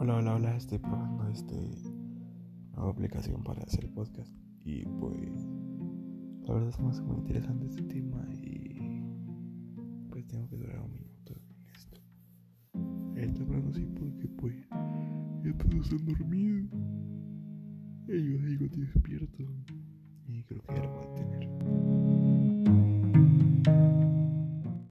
Hola, hola, hola, estoy probando este nueva aplicación para hacer podcast y pues la verdad es que muy interesante este tema y pues tengo que durar un minuto en esto. Eh, estoy hablando así porque pues ya todos están dormidos y yo digo despierto